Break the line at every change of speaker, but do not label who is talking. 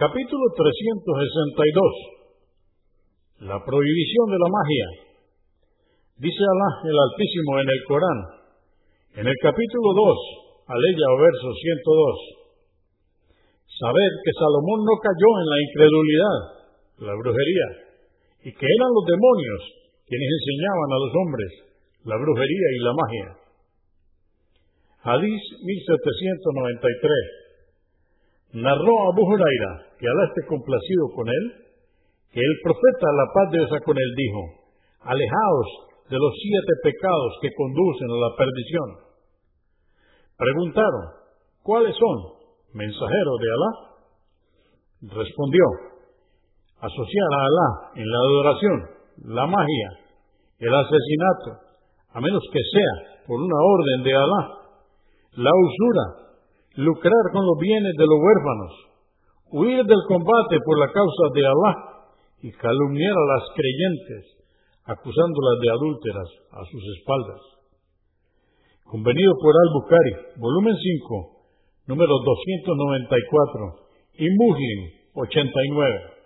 Capítulo 362. La prohibición de la magia. Dice Alá el Altísimo en el Corán, en el capítulo 2, aleya o verso 102. Sabed que Salomón no cayó en la incredulidad, la brujería, y que eran los demonios quienes enseñaban a los hombres la brujería y la magia. Hadís 1793. Narró Abu Huraira, que Alá esté complacido con él, que el profeta, la paz de Dios con él, dijo, alejaos de los siete pecados que conducen a la perdición. Preguntaron, ¿cuáles son? Mensajero de Alá. Respondió, asociar a Alá en la adoración, la magia, el asesinato, a menos que sea por una orden de Alá, la usura, lucrar con los bienes de los huérfanos, huir del combate por la causa de Alá y calumniar a las creyentes, acusándolas de adúlteras a sus espaldas. Convenido por Al-Bukhari, volumen 5, número 294, y Muslim 89.